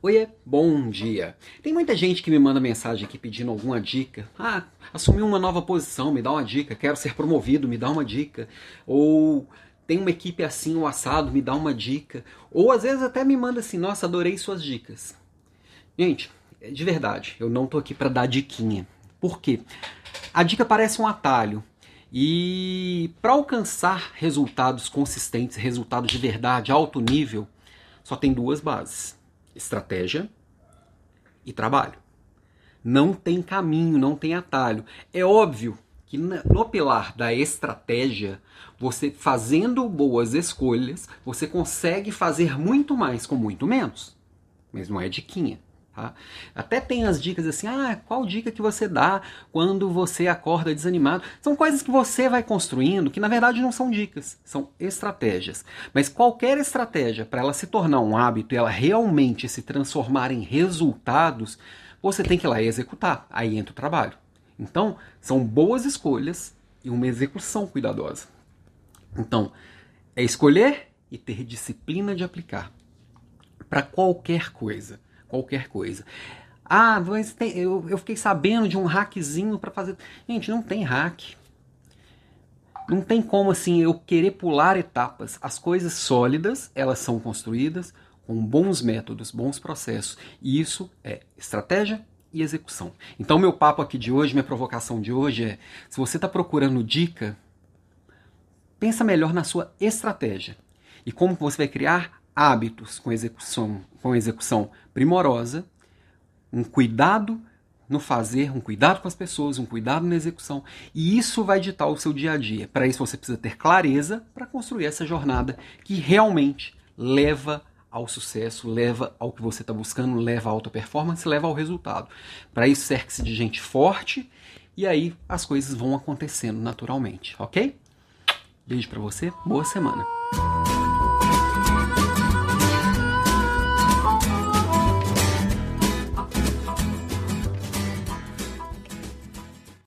Oiê, bom dia. Tem muita gente que me manda mensagem aqui pedindo alguma dica. Ah, assumi uma nova posição, me dá uma dica. Quero ser promovido, me dá uma dica. Ou tem uma equipe assim, o assado, me dá uma dica. Ou às vezes até me manda assim, nossa, adorei suas dicas. Gente, de verdade, eu não tô aqui para dar diquinha. Por quê? A dica parece um atalho. E para alcançar resultados consistentes, resultados de verdade, alto nível, só tem duas bases estratégia e trabalho. Não tem caminho, não tem atalho. É óbvio que no pilar da estratégia, você fazendo boas escolhas, você consegue fazer muito mais com muito menos. Mas não é diquinha. Tá? Até tem as dicas assim, ah, qual dica que você dá quando você acorda desanimado? São coisas que você vai construindo que na verdade não são dicas, são estratégias. Mas qualquer estratégia para ela se tornar um hábito e ela realmente se transformar em resultados, você tem que ir lá e executar. Aí entra o trabalho. Então, são boas escolhas e uma execução cuidadosa. Então, é escolher e ter disciplina de aplicar para qualquer coisa qualquer coisa. Ah, mas tem, eu, eu fiquei sabendo de um hackzinho para fazer. Gente, não tem hack. Não tem como assim eu querer pular etapas. As coisas sólidas, elas são construídas com bons métodos, bons processos. E isso é estratégia e execução. Então, meu papo aqui de hoje, minha provocação de hoje é: se você está procurando dica, pensa melhor na sua estratégia e como você vai criar hábitos com execução, com execução primorosa, um cuidado no fazer, um cuidado com as pessoas, um cuidado na execução, e isso vai ditar o seu dia a dia. Para isso você precisa ter clareza para construir essa jornada que realmente leva ao sucesso, leva ao que você está buscando, leva à alta performance, leva ao resultado. Para isso cerque-se de gente forte e aí as coisas vão acontecendo naturalmente, ok? Beijo para você, boa semana.